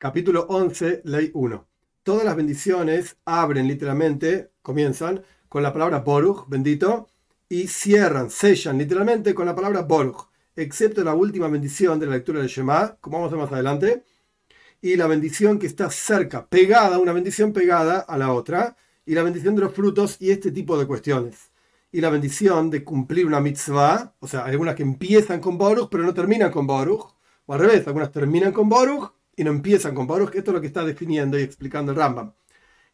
Capítulo 11, ley 1. Todas las bendiciones abren literalmente, comienzan con la palabra Boruch, bendito, y cierran, sellan literalmente con la palabra Boruch, excepto la última bendición de la lectura de Shema, como vamos a ver más adelante, y la bendición que está cerca, pegada, una bendición pegada a la otra, y la bendición de los frutos y este tipo de cuestiones. Y la bendición de cumplir una mitzvah, o sea, algunas que empiezan con Boruch pero no terminan con Boruch, o al revés, algunas terminan con Boruch y no empiezan con Baruch. Esto es lo que está definiendo y explicando el Rambam.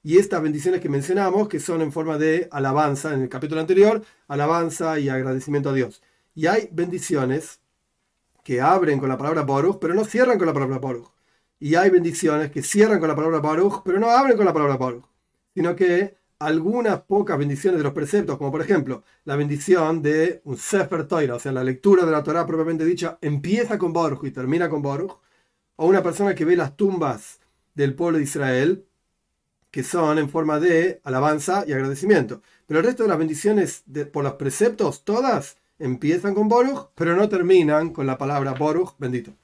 Y estas bendiciones que mencionamos, que son en forma de alabanza, en el capítulo anterior, alabanza y agradecimiento a Dios. Y hay bendiciones que abren con la palabra Baruch, pero no cierran con la palabra Baruch. Y hay bendiciones que cierran con la palabra Baruch, pero no abren con la palabra Baruch. Sino que algunas pocas bendiciones de los preceptos, como por ejemplo la bendición de un Sefer Torah, o sea, la lectura de la Torah propiamente dicha, empieza con Baruch y termina con Baruch o una persona que ve las tumbas del pueblo de Israel, que son en forma de alabanza y agradecimiento. Pero el resto de las bendiciones por los preceptos, todas empiezan con Boruch, pero no terminan con la palabra Boruch, bendito.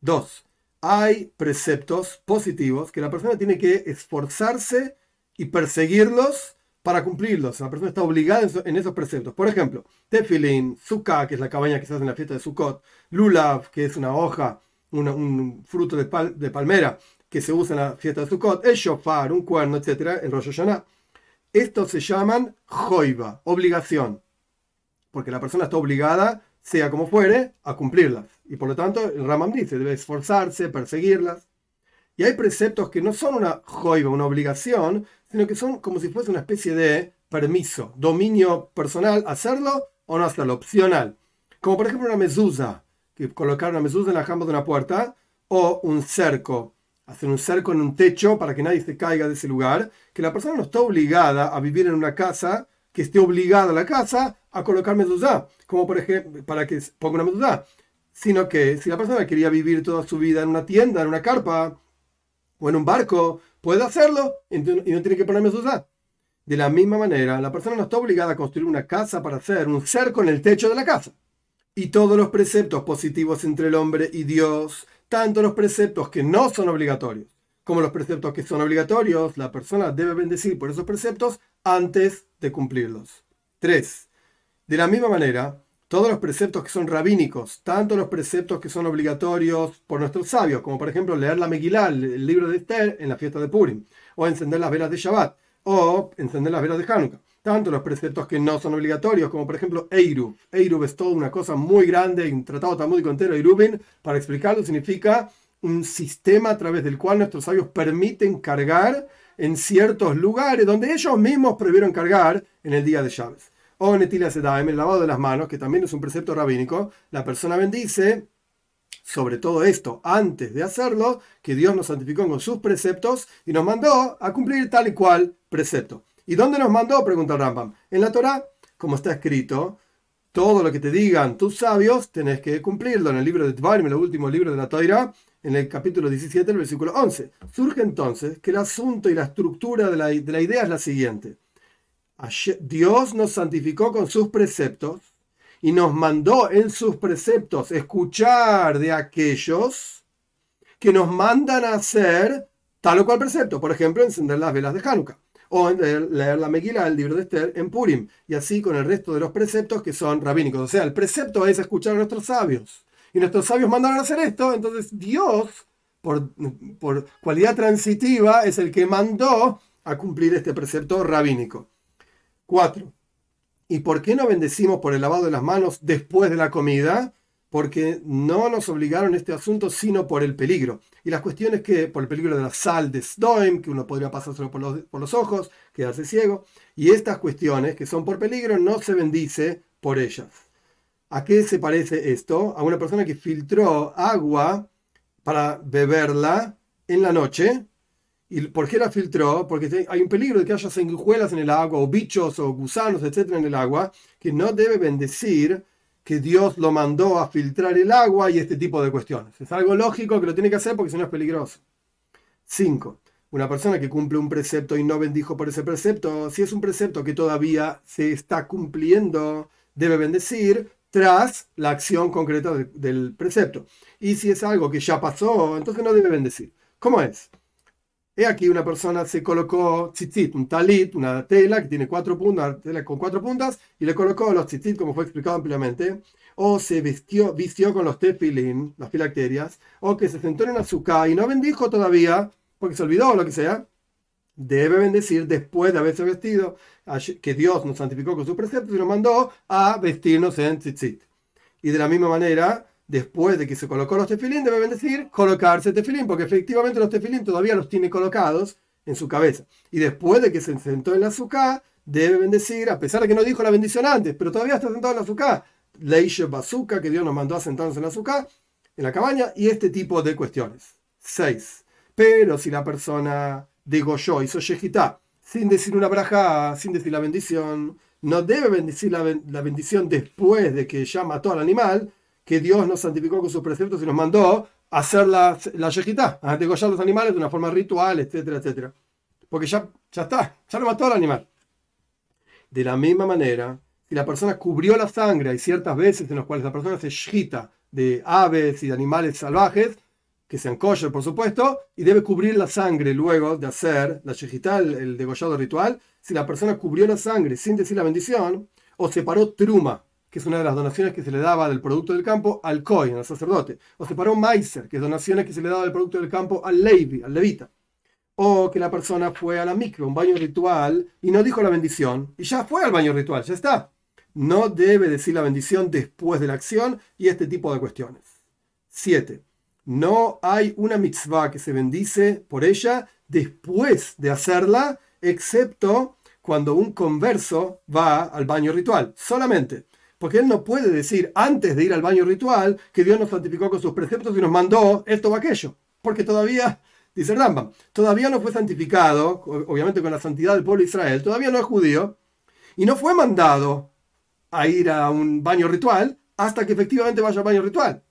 Dos, hay preceptos positivos que la persona tiene que esforzarse y perseguirlos para cumplirlos. La persona está obligada en esos preceptos. Por ejemplo, Tefilin, Sukkah, que es la cabaña que se hace en la fiesta de Sukkot, Lulav, que es una hoja un fruto de, palmera que se usa en la fiesta de Sukkot, el shofar, un cuerno, etc., en Rosh Hashanah. Estos se llaman joiva, obligación, porque la persona está obligada, sea como fuere, a cumplirlas. Y por lo tanto, el Ramam dice, debe esforzarse, perseguirlas. Y hay preceptos que no son una joiva, una obligación, sino que son como si fuese una especie de permiso, dominio personal, hacerlo o no hacerlo, opcional. Como por ejemplo una mezuzá que colocar una mezuzá en la jamba de una puerta, o un cerco, hacer un cerco en un techo para que nadie se caiga de ese lugar, que la persona no está obligada a vivir en una casa, que esté obligada a la casa a colocar mezuzá, como por ejemplo, para que ponga una mezuzá, sino que si la persona quería vivir toda su vida en una tienda, en una carpa, o en un barco, puede hacerlo y no tiene que poner mezuzá. De la misma manera, la persona no está obligada a construir una casa para hacer un cerco en el techo de la casa y todos los preceptos positivos entre el hombre y Dios, tanto los preceptos que no son obligatorios como los preceptos que son obligatorios, la persona debe bendecir por esos preceptos antes de cumplirlos. 3. De la misma manera, todos los preceptos que son rabínicos, tanto los preceptos que son obligatorios por nuestros sabios, como por ejemplo leer la Megillah, el libro de Esther, en la fiesta de Purim, o encender las velas de Shabbat, o encender las velas de Hanukkah tanto los preceptos que no son obligatorios, como por ejemplo Eiru. Eiru es toda una cosa muy grande, un tratado talmúdico entero, Eirubin, para explicarlo, significa un sistema a través del cual nuestros sabios permiten cargar en ciertos lugares donde ellos mismos prohibieron cargar en el día de Chávez. O Netilia Sedaem, el lavado de las manos, que también es un precepto rabínico, la persona bendice sobre todo esto antes de hacerlo, que Dios nos santificó con sus preceptos y nos mandó a cumplir tal y cual precepto. ¿Y dónde nos mandó? Pregunta el Rambam. En la Torah, como está escrito, todo lo que te digan tus sabios, tenés que cumplirlo. En el libro de Tvarim, el último libro de la Torah, en el capítulo 17, el versículo 11. Surge entonces que el asunto y la estructura de la, de la idea es la siguiente. Dios nos santificó con sus preceptos y nos mandó en sus preceptos escuchar de aquellos que nos mandan a hacer tal o cual precepto. Por ejemplo, encender las velas de Hanukkah o leer, la Megillah, el libro de Esther, en Purim, y así con el resto de los preceptos que son rabínicos. O sea, el precepto es escuchar a nuestros sabios. Y nuestros sabios mandaron a hacer esto, entonces Dios, por, por cualidad transitiva, es el que mandó a cumplir este precepto rabínico. 4. ¿Y por qué no bendecimos por el lavado de las manos después de la comida? Porque no nos obligaron este asunto sino por el peligro. Y las cuestiones que, por el peligro de la sal de Stoim, que uno podría pasárselo por los, por los ojos, quedarse ciego, y estas cuestiones que son por peligro no se bendice por ellas. ¿A qué se parece esto? A una persona que filtró agua para beberla en la noche. ¿Y por qué la filtró? Porque hay un peligro de que haya sanguijuelas en el agua, o bichos, o gusanos, etcétera, en el agua, que no debe bendecir que Dios lo mandó a filtrar el agua y este tipo de cuestiones. Es algo lógico que lo tiene que hacer porque si no es peligroso. 5. Una persona que cumple un precepto y no bendijo por ese precepto, si es un precepto que todavía se está cumpliendo, debe bendecir tras la acción concreta del precepto. Y si es algo que ya pasó, entonces no debe bendecir. ¿Cómo es? He aquí una persona se colocó tzitzit, un talit, una tela que tiene cuatro puntas, una tela con cuatro puntas, y le colocó los tzitzit, como fue explicado ampliamente, o se vistió, vistió con los tefilin, las filacterias, o que se sentó en azúcar y no bendijo todavía, porque se olvidó o lo que sea, debe bendecir después de haberse vestido, que Dios nos santificó con sus preceptos y nos mandó a vestirnos en tzitzit. Y de la misma manera, después de que se colocó los tefilín, debe bendecir colocarse tefilín, porque efectivamente los tefilín todavía los tiene colocados en su cabeza. Y después de que se sentó en la azúcar, debe bendecir, a pesar de que no dijo la bendición antes, pero todavía está sentado en la azúcar. Leishe bazooka, que Dios nos mandó a sentarnos en la azúcar, en la cabaña, y este tipo de cuestiones. 6. Pero si la persona degolló, hizo shejitá, sin decir una braja, sin decir la bendición, no debe bendecir la, bendición después de que ya mató al animal, que Dios nos santificó con sus preceptos y nos mandó hacer la, la yejitá, a degollar los animales de una forma ritual, etcétera, etcétera. Porque ya, ya está, ya lo mató al animal. De la misma manera, si la persona cubrió la sangre, hay ciertas veces en las cuales la persona se shita de aves y de animales salvajes, que sean kosher, por supuesto, y debe cubrir la sangre luego de hacer la shejitá, el, degollado ritual. Si la persona cubrió la sangre sin decir la bendición, o separó truma, que es una de las donaciones que se le daba del producto del campo al kohen, al sacerdote, o separó maiser, que es donaciones que se le daba del producto del campo al levi, al levita, o que la persona fue a la micro, un baño ritual, y no dijo la bendición, y ya fue al baño ritual, ya está. No debe decir la bendición después de la acción y este tipo de cuestiones. 7 no hay una mitzvah que se bendice por ella después de hacerla, excepto cuando un converso va al baño ritual, solamente. Porque él no puede decir antes de ir al baño ritual que Dios nos santificó con sus preceptos y nos mandó esto o aquello. Porque todavía, dice Rambam, todavía no fue santificado, obviamente con la santidad del pueblo de Israel, todavía no es judío, y no fue mandado a ir a un baño ritual hasta que efectivamente vaya al baño ritual.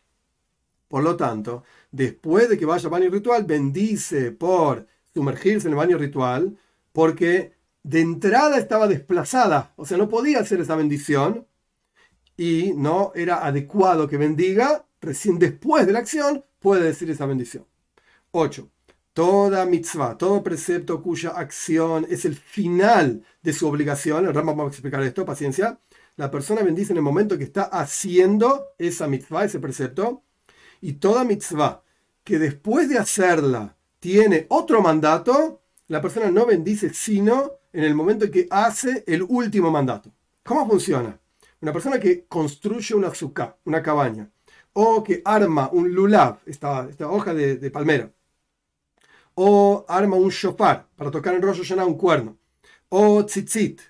Por lo tanto, después de que vaya al baño ritual, bendice por sumergirse en el baño ritual, porque de entrada estaba desplazada, o sea, no podía hacer esa bendición y no era adecuado que bendiga, recién después de la acción puede decir esa bendición. 8. Toda mitzvah, todo precepto cuya acción es el final de su obligación, el Rambam va a explicar esto, paciencia, la persona bendice en el momento que está haciendo esa mitzvah, ese precepto, y toda mitzvah que después de hacerla tiene otro mandato, la persona no bendice sino en el momento en que hace el último mandato. ¿Cómo funciona? Una persona que construye una azúcar, una cabaña, o que arma un lulav, esta, esta hoja de, palmera, o arma un shofar para tocar en rollo llena un cuerno, o tzitzit,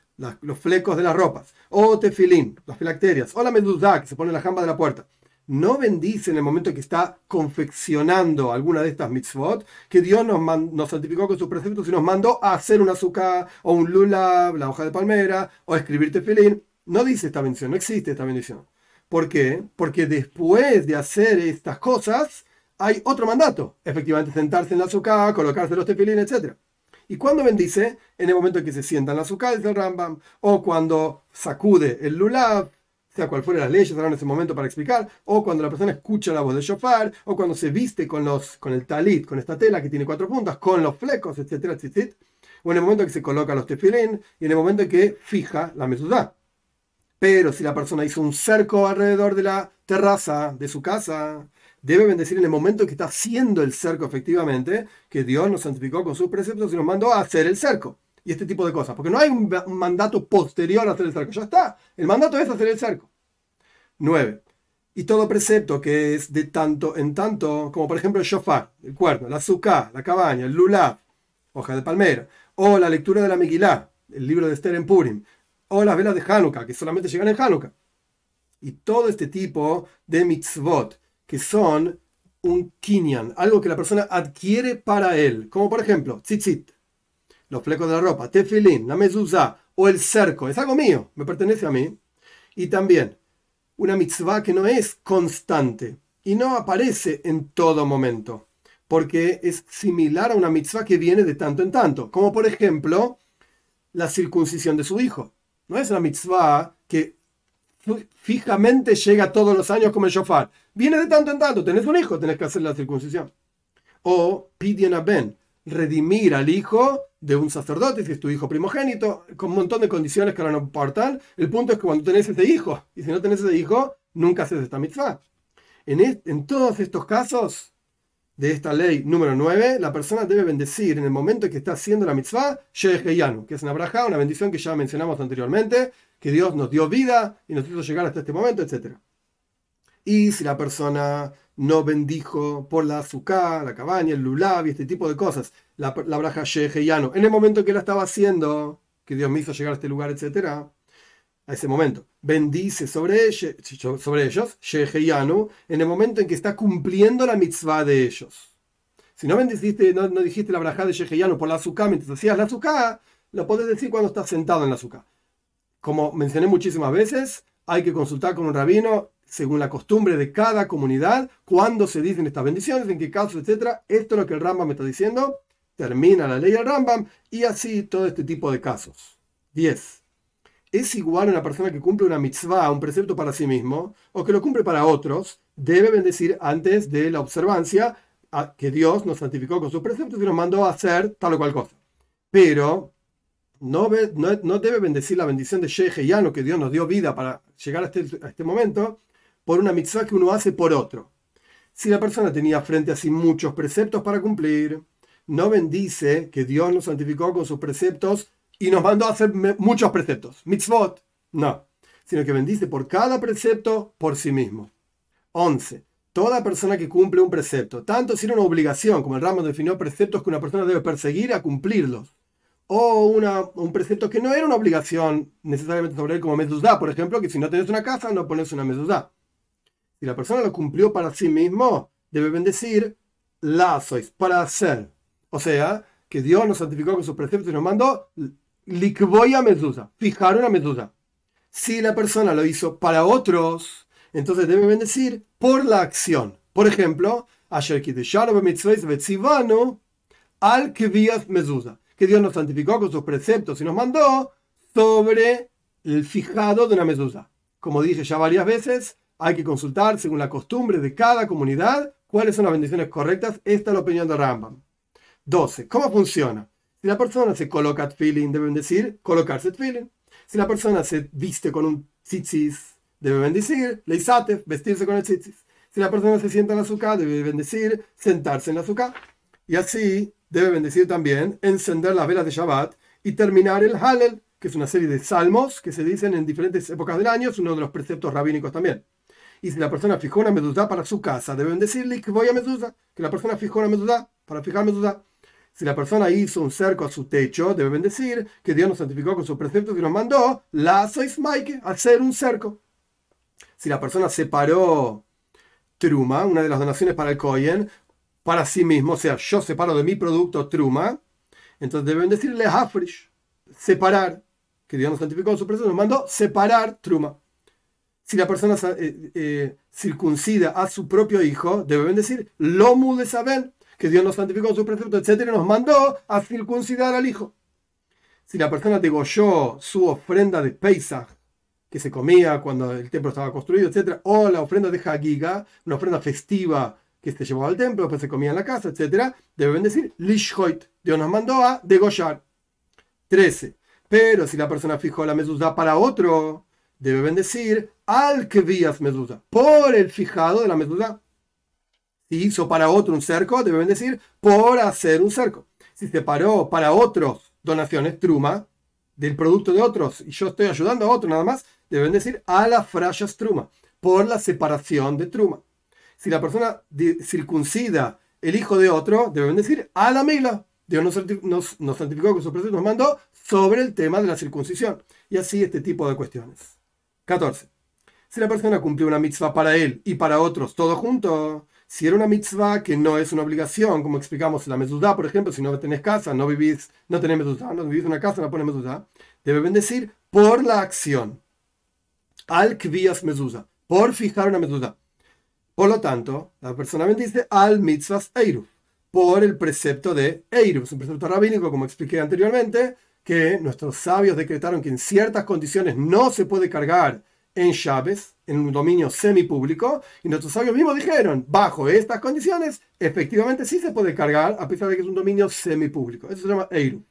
los flecos de las ropas, o tefilín, las filacterias, o la meduzá que se pone en la jamba de la puerta no bendice en el momento que está confeccionando alguna de estas mitzvot, que Dios nos, nos santificó con sus preceptos y nos mandó a hacer un azúcar o un lula, la hoja de palmera, o escribir tefilín. No dice esta bendición, no existe esta bendición. ¿Por qué? Porque después de hacer estas cosas, hay otro mandato. Efectivamente, sentarse en la azúcar, colocarse los tefilín, etc. ¿Y cuándo bendice? En el momento en que se sienta en la azúcar, dice el Rambam, o cuando sacude el lulav, sea cual fuera las leyes ahora en ese momento para explicar, o cuando la persona escucha la voz de shofar, o cuando se viste con, los, con el talit, con esta tela que tiene cuatro puntas, con los flecos, etcétera, etcétera, o en el momento en que se coloca los tefilín, y en el momento en que fija la mesudá. Pero si la persona hizo un cerco alrededor de la terraza de su casa, debe bendecir en el momento en que está haciendo el cerco efectivamente, que Dios nos santificó con sus preceptos y nos mandó a hacer el cerco y este tipo de cosas. Porque no hay un, mandato posterior a hacer el cerco. Ya está. El mandato es hacer el cerco. 9. Y todo precepto que es de tanto en tanto, como por ejemplo el shofar, el cuerno, la azúcar, la cabaña, el lulab, hoja de palmera, o la lectura de la Megilá, el libro de Esther en Purim, o las velas de Hanukkah, que solamente llegan en Hanukkah. Y todo este tipo de mitzvot, que son un kinyan, algo que la persona adquiere para él, como por ejemplo, tzitzit, los flecos de la ropa, tefilín, la mezuzá o el cerco, es algo mío, me pertenece a mí. Y también una mitzvah que no es constante y no aparece en todo momento, porque es similar a una mitzvah que viene de tanto en tanto, como por ejemplo la circuncisión de su hijo. No es una mitzvah que fijamente llega todos los años como el shofar. Viene de tanto en tanto, tenés un hijo, tenés que hacer la circuncisión. O Pidyon Ben, redimir al hijo de un sacerdote, si es tu hijo primogénito, con un montón de condiciones que ahora no importan. El punto es que cuando tenés ese hijo, y si no tenés ese hijo, nunca haces esta mitzvah. En todos estos casos de esta ley número 9, la persona debe bendecir en el momento en que está haciendo la mitzvah, que es una braja, una bendición que ya mencionamos anteriormente, que Dios nos dio vida y nos hizo llegar hasta este momento, etc. Y si la persona no bendijo por la azúcar, la cabaña, el lulav y este tipo de cosas, la, la braja en el momento en que la estaba haciendo, que Dios me hizo llegar a este lugar, etc., a ese momento. Bendice sobre, ellos, sobre ellos, en el momento en que está cumpliendo la mitzvah de ellos. Si no bendiciste, no, dijiste la braja de Sheheyanu por la azúcar mientras hacías la azúcar, lo podés decir cuando estás sentado en la azúcar. Como mencioné muchísimas veces, hay que consultar con un rabino según la costumbre de cada comunidad, cuando se dicen estas bendiciones, en qué casos, etc. Esto es lo que el Rambam me está diciendo. Termina la ley del Rambam y así todo este tipo de casos. 10 es igual una persona que cumple una mitzvah, un precepto para sí mismo, o que lo cumple para otros, debe bendecir antes de la observancia que Dios nos santificó con sus preceptos y nos mandó a hacer tal o cual cosa. Pero no, no, debe bendecir la bendición de Sheheyano, que Dios nos dio vida para llegar a este, a este momento, por una mitzvah que uno hace por otro. Si la persona tenía frente a sí muchos preceptos para cumplir, no bendice que Dios nos santificó con sus preceptos y nos mandó a hacer muchos preceptos. Mitzvot, no, sino que bendice por cada precepto por sí mismo. 11. Toda persona que cumple un precepto, tanto si era una obligación, como el ramo definió preceptos que una persona debe perseguir a cumplirlos, o una, un precepto que no era una obligación necesariamente sobre él, como mezuzá, por ejemplo, que si no tenés una casa, no pones una mezuzá. Si la persona lo cumplió para sí mismo, debe bendecir la sois, para hacer. O sea, que Dios nos santificó con sus preceptos y nos mandó likvoya medusa, fijar una medusa. Si la persona lo hizo para otros, entonces debe bendecir por la acción. Por ejemplo, ayer al medusa, que Dios nos santificó con sus preceptos y nos mandó sobre el fijado de una medusa. Como dije ya varias veces, hay que consultar según la costumbre de cada comunidad cuáles son las bendiciones correctas. Esta es la opinión de Rambam. 12. ¿Cómo funciona? Si la persona se coloca feeling, deben decir colocarse feeling. Si la persona se viste con un tzitzis, debe bendecir leisate, vestirse con el tzitzis. Si la persona se sienta en la azúcar, debe bendecir sentarse en la azúcar. Y así debe bendecir también encender las velas de Shabbat y terminar el Hallel, que es una serie de salmos que se dicen en diferentes épocas del año, es uno de los preceptos rabínicos también. Y si la persona fijó una medusá para su casa, deben decirle que voy a medusá, que la persona fijó una medusá para fijar medusá. Si la persona hizo un cerco a su techo, debe bendecir que Dios nos santificó con sus preceptos y nos mandó la sois maike, hacer un cerco. Si la persona separó truma, una de las donaciones para el Koyen, para sí mismo, o sea, yo separo de mi producto truma, entonces deben decirle hafrish, separar, que Dios nos santificó con sus preceptos, nos mandó separar truma. Si la persona eh, eh, circuncida a su propio hijo, deben decir lomu de saber, que Dios nos santificó con su precepto, etc., nos mandó a circuncidar al hijo. Si la persona degolló su ofrenda de Pesach, que se comía cuando el templo estaba construido, etc., o la ofrenda de Hagiga, una ofrenda festiva que se llevaba al templo, después se comía en la casa, etc., deben decir Lishhoit, Dios nos mandó a degollar. 13. Pero si la persona fijó la mezuzá para otro, debe bendecir al que vías mezuzá, por el fijado de la mezuzá. Si hizo para otro un cerco, debe decir por hacer un cerco. Si separó para otros donaciones, truma, del producto de otros, y yo estoy ayudando a otro nada más, deben decir a la frayas truma, por la separación de truma. Si la persona circuncida el hijo de otro, deben decir a la mila. Dios nos, nos, santificó con su precepto, nos mandó sobre el tema de la circuncisión. Y así este tipo de cuestiones. 14. Si la persona cumplió una mitzvah para él y para otros, todo junto, si era una mitzvah que no es una obligación, como explicamos la mezuzá, por ejemplo, si no tenés casa, no vivís, no tenés mezuzá, no vivís en una casa, no pones mezuzá, debe bendecir por la acción. Al kvias mezuzá, por fijar una mezuzá. Por lo tanto, la persona bendice al mitzvahs eiruf, por el precepto de eiruf, un precepto rabínico, como expliqué anteriormente, que nuestros sabios decretaron que en ciertas condiciones no se puede cargar en llaves, en un dominio semipúblico, y nuestros sabios mismos dijeron, bajo estas condiciones, efectivamente sí se puede cargar, a pesar de que es un dominio semipúblico. Eso se llama Eiru.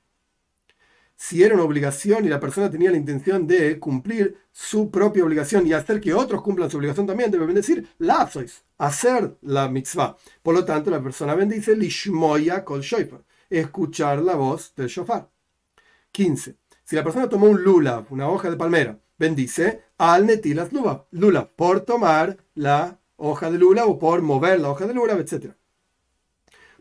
Si era una obligación y la persona tenía la intención de cumplir su propia obligación y hacer que otros cumplan su obligación también, debe bendecir la sois, hacer la mitzvah. Por lo tanto, la persona bendice lishmoya kol shofar, escuchar la voz del shofar. 15. Si la persona tomó un lulav, una hoja de palmera, bendice al netilas lulav, por tomar la hoja de lulav o por mover la hoja de lulav, etc.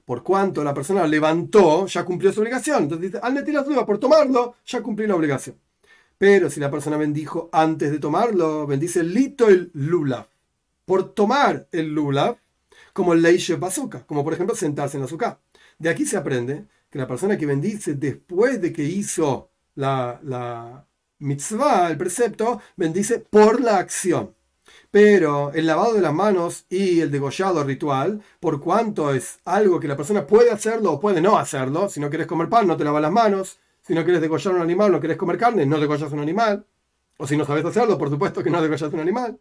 Por cuanto la persona levantó, ya cumplió su obligación. Entonces dice, al netilas lulav, por tomarlo, ya cumplió la obligación. Pero si la persona bendijo antes de tomarlo, bendice lito el lulav. Por tomar el lulav, como el leishe bazooka, como por ejemplo sentarse en la azúcar. De aquí se aprende que la persona que bendice después de que hizo la, la mitzvah, el precepto, bendice por la acción. Pero el lavado de las manos y el degollado ritual, por cuanto es algo que la persona puede hacerlo o puede no hacerlo, si no quieres comer pan, no te lavas las manos, si no quieres degollar un animal, no quieres comer carne, no degollas un animal, o si no sabes hacerlo, por supuesto que no degollas un animal.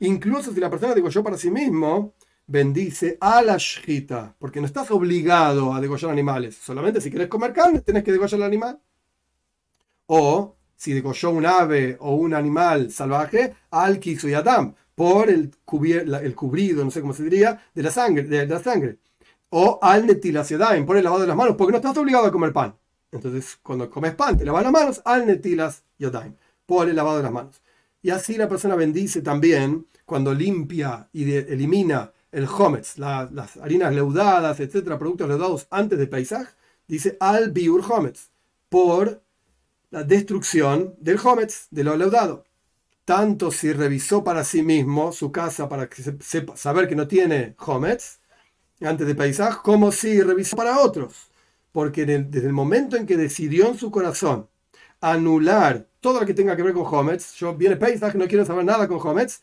Incluso si la persona degolló para sí mismo, bendice a la shita, porque no estás obligado a degollar animales, solamente si quieres comer carne, tenés que degollar el animal. O si degolló un ave o un animal salvaje, al y adam, por el, el, cubrido, no sé cómo se diría, de la sangre. De, la sangre. O al netilas por el lavado de las manos, porque no estás obligado a comer pan. Entonces, cuando comes pan, te lavas las manos, al netilas yadaim, por el lavado de las manos. Y así la persona bendice también cuando limpia y elimina el hometz, las harinas leudadas, etcétera, productos leudados antes de paisaje, dice al biur hometz, por la destrucción del Hometz, de lo leudado. Tanto si revisó para sí mismo su casa para que sepa, saber que no tiene Hometz antes de paisaje, como si revisó para otros. Porque desde el momento en que decidió en su corazón anular todo lo que tenga que ver con Hometz, yo viene paisaje, no quiero saber nada con Hometz,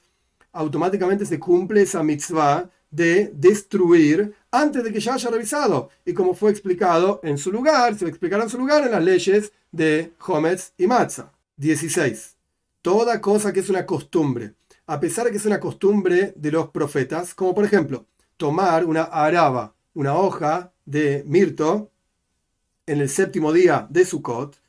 automáticamente se cumple esa mitzvah de destruir antes de que ya haya revisado. Y como fue explicado en su lugar, se explicará en su lugar en las leyes de Hometz y Matzah. 16. Toda cosa que es una costumbre, a pesar de que es una costumbre de los profetas, como por ejemplo, tomar una araba, una hoja de mirto, en el séptimo día de Sukkot,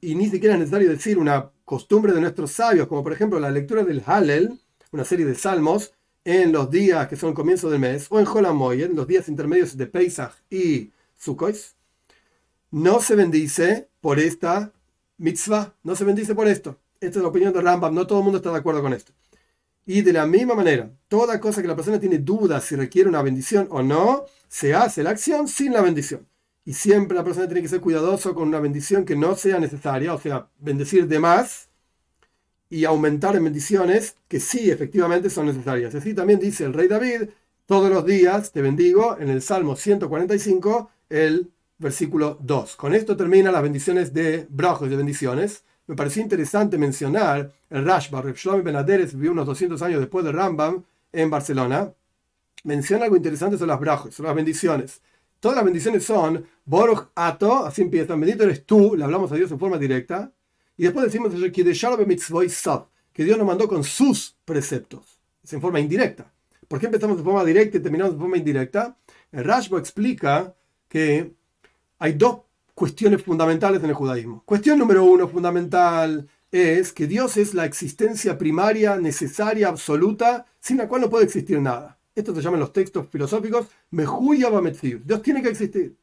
y ni siquiera es necesario decir una costumbre de nuestros sabios, como por ejemplo la lectura del Hallel, una serie de salmos, en los días que son comienzo del mes, o en Holamoy, en los días intermedios de Pesach y Sukkot, no se bendice por esta mitzvah, no se bendice por esto. Esta es la opinión de Rambam, no todo el mundo está de acuerdo con esto. Y de la misma manera, toda cosa que la persona tiene dudas si requiere una bendición o no, se hace la acción sin la bendición. Y siempre la persona tiene que ser cuidadoso con una bendición que no sea necesaria, o sea, bendecir de más y aumentar en bendiciones que sí efectivamente son necesarias. Así también dice el rey David, todos los días te bendigo en el Salmo 145, el versículo 2. Con esto termina las bendiciones de brajos de bendiciones. Me pareció interesante mencionar el Rashba, Reb Shlomi Benaderes vivió unos 200 años después del Rambam en Barcelona. Menciona algo interesante sobre las brajos, sobre las bendiciones. Todas las bendiciones son Boruch Ato, así empiezan, bendito eres tú, le hablamos a Dios en forma directa. Y después decimos que Dios nos mandó con sus preceptos, es en forma indirecta. ¿Por qué empezamos de forma directa y terminamos de forma indirecta? El Rashba explica que hay dos cuestiones fundamentales en el judaísmo. Cuestión número uno fundamental es que Dios es la existencia primaria, necesaria, absoluta, sin la cual no puede existir nada. Esto se llama en los textos filosóficos Mehuya Dios tiene que existir.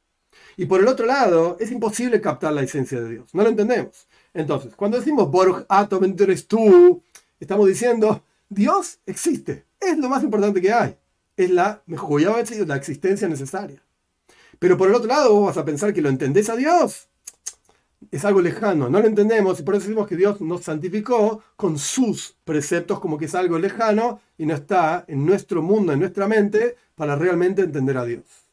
Y por el otro lado, es imposible captar la esencia de Dios. No lo entendemos. Entonces, cuando decimos Boruch Atom eres tú, estamos diciendo Dios existe. Es lo más importante que hay. Es la la existencia necesaria. Pero por el otro lado, vos vas a pensar que lo entendés a Dios. Es algo lejano, no lo entendemos y por eso decimos que Dios nos santificó con sus preceptos como que es algo lejano y no está en nuestro mundo, en nuestra mente, para realmente entender a Dios.